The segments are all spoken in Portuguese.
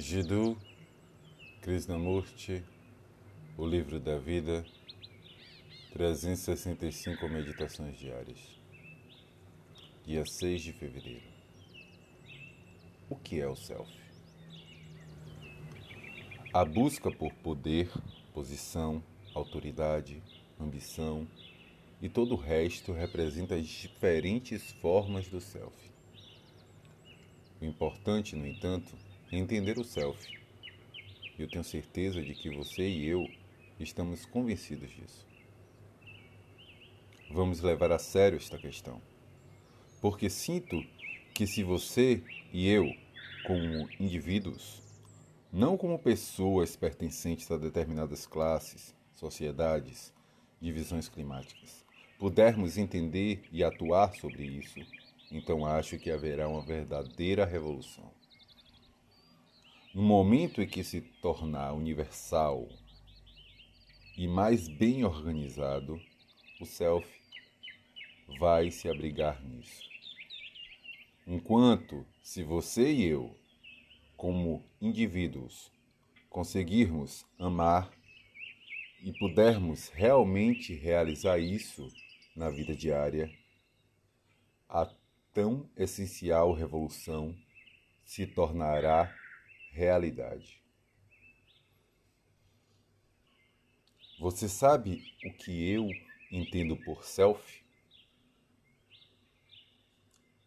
Jiddu Krishnamurti, O Livro da Vida, 365 Meditações Diárias, dia 6 de fevereiro. O que é o Self? A busca por poder, posição, autoridade, ambição e todo o resto representa as diferentes formas do Self. O importante, no entanto, entender o self. Eu tenho certeza de que você e eu estamos convencidos disso. Vamos levar a sério esta questão, porque sinto que se você e eu, como indivíduos, não como pessoas pertencentes a determinadas classes, sociedades, divisões climáticas, pudermos entender e atuar sobre isso, então acho que haverá uma verdadeira revolução. No momento em que se tornar universal e mais bem organizado, o self vai se abrigar nisso. Enquanto se você e eu, como indivíduos, conseguirmos amar e pudermos realmente realizar isso na vida diária, a tão essencial revolução se tornará realidade. Você sabe o que eu entendo por self?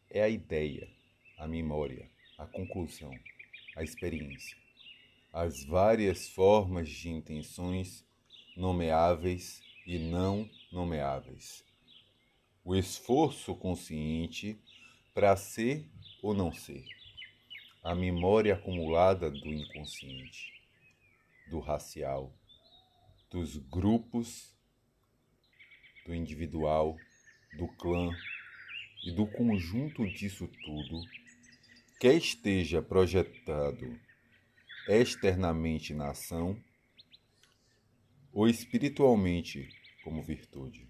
É a ideia, a memória, a conclusão, a experiência, as várias formas de intenções nomeáveis e não nomeáveis. O esforço consciente para ser ou não ser a memória acumulada do inconsciente, do racial, dos grupos, do individual, do clã e do conjunto disso tudo, quer esteja projetado externamente na ação ou espiritualmente como virtude.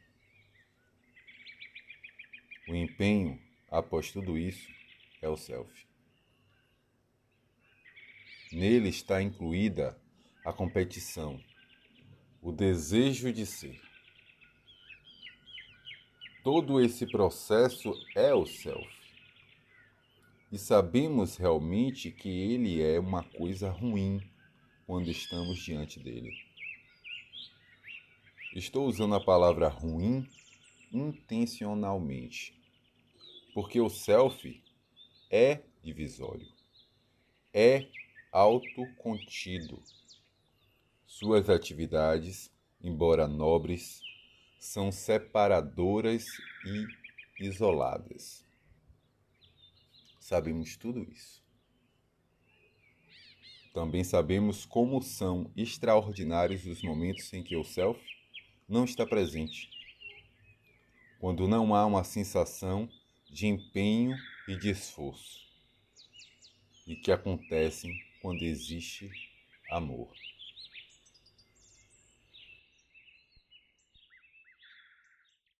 O empenho após tudo isso é o self. Nele está incluída a competição, o desejo de ser. Todo esse processo é o self. E sabemos realmente que ele é uma coisa ruim quando estamos diante dele. Estou usando a palavra ruim intencionalmente, porque o self é divisório, é autocontido. Suas atividades, embora nobres, são separadoras e isoladas. Sabemos tudo isso. Também sabemos como são extraordinários os momentos em que o self não está presente. Quando não há uma sensação de empenho e de esforço, e que acontecem quando existe amor.